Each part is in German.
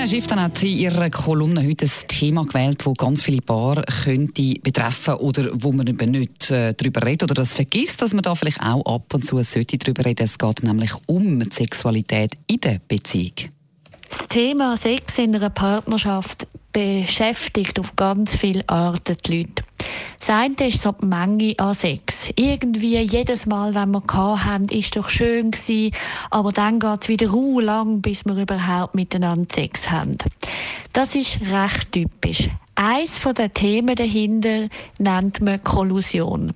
Tanja Schifftan hat in ihrer Kolumne heute ein Thema gewählt, das ganz viele Paare könnte betreffen oder wo man eben nicht äh, darüber redet oder das vergisst, dass man da vielleicht auch ab und zu sollte darüber reden. Es geht nämlich um die Sexualität in der Beziehung. Das Thema Sex in einer Partnerschaft beschäftigt auf ganz viele Arten die Leute. Das eine ist so die Menge an Sex. Irgendwie jedes Mal, wenn wir haben, ist doch schön gewesen, aber dann geht es wieder lang, bis wir überhaupt miteinander Sex haben. Das ist recht typisch. Eins von den Themen dahinter nennt man Kollusion.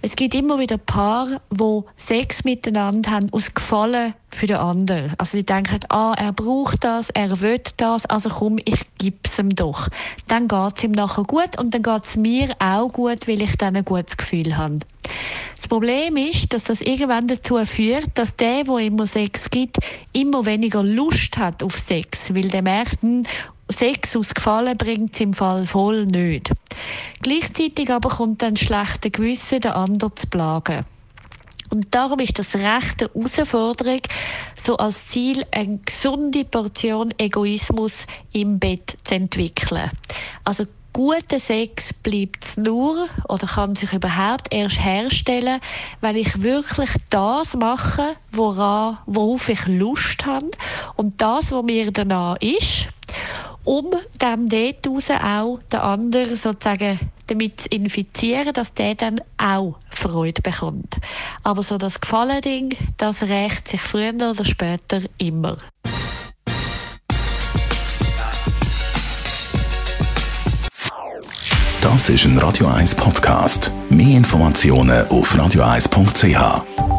Es gibt immer wieder Paare, wo Sex miteinander haben aus Gefallen für den anderen. Also die denken, ah, er braucht das, er will das, also komm, ich gib's ihm doch. Dann geht's ihm nachher gut und dann geht's mir auch gut, weil ich dann ein gutes Gefühl habe. Das Problem ist, dass das irgendwann dazu führt, dass der, wo immer Sex gibt, immer weniger Lust hat auf Sex, weil der merkt, hm, Sex aus Gefallen bringt es im Fall voll nicht. Gleichzeitig aber kommt dann schlechte Gewissen, den anderen zu plagen. Und darum ist das recht eine Herausforderung, so als Ziel eine gesunde Portion Egoismus im Bett zu entwickeln. Also guter Sex bleibt nur oder kann sich überhaupt erst herstellen, wenn ich wirklich das mache, woran, worauf ich Lust habe und das, was mir danach ist um dann dort auch den anderen sozusagen damit zu infizieren, dass der dann auch Freude bekommt. Aber so das Gefallen-Ding, das rächt sich früher oder später immer. Das ist ein Radio 1 Podcast. Mehr Informationen auf radio1.ch.